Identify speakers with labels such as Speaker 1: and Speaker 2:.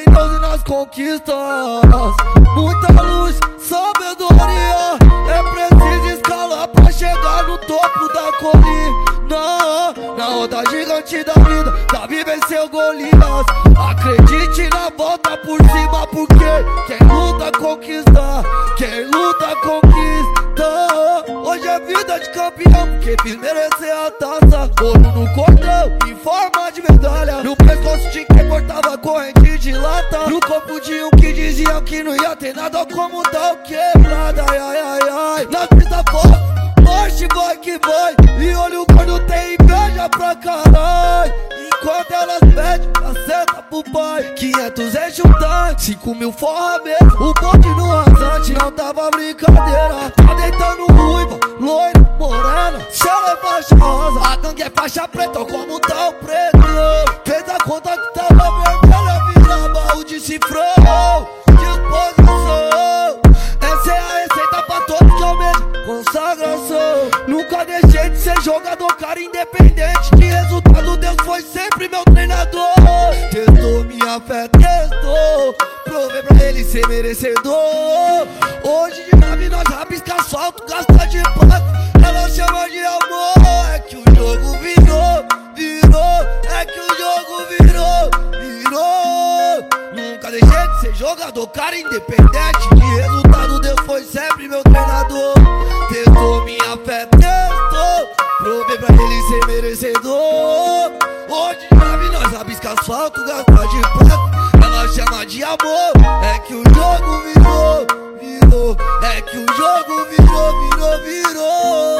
Speaker 1: Então fé e nas conquistas. Muita luz, sabedoria. É preciso escalar pra chegar no topo da colina. Na onda gigante da vida, Davi venceu Golias. Acredite na volta por cima, porque quem luta conquista, quem luta conquista. Hoje é vida de campeão, porque fez merecer a taça. Ouro no cordão, em forma de medalha. No pescoço de quem cortava corrente ter nada Como tal quebrada Ai ai ai ai. Na pista fora Marche vai que vai E olha o gordo tem inveja pra caralho. Enquanto elas pedem caceta pro pai 500 enche um tanque 5 mil forra mesmo. O bonde no rasante não tava brincadeira. Tá deitando ruiva, loira, morena. Ela é faixa rosa A gangue é faixa preta como tá o preto. Fez a conta que tava jogador, cara independente De resultado, Deus foi sempre meu treinador. Testou minha fé, testou Provei pra ele ser merecedor. Hoje de nave nós rabisca asfalto, gasta de pato Ela chama de amor É que o jogo virou, virou É que o jogo virou, virou. Nunca deixei de ser jogador, cara independente De resultado, Deus foi sempre meu treinador. Testou Rabisca asfalto, gasta de prata Ela chama de amor. É que o jogo virou, virou. É que o jogo virou, virou, virou.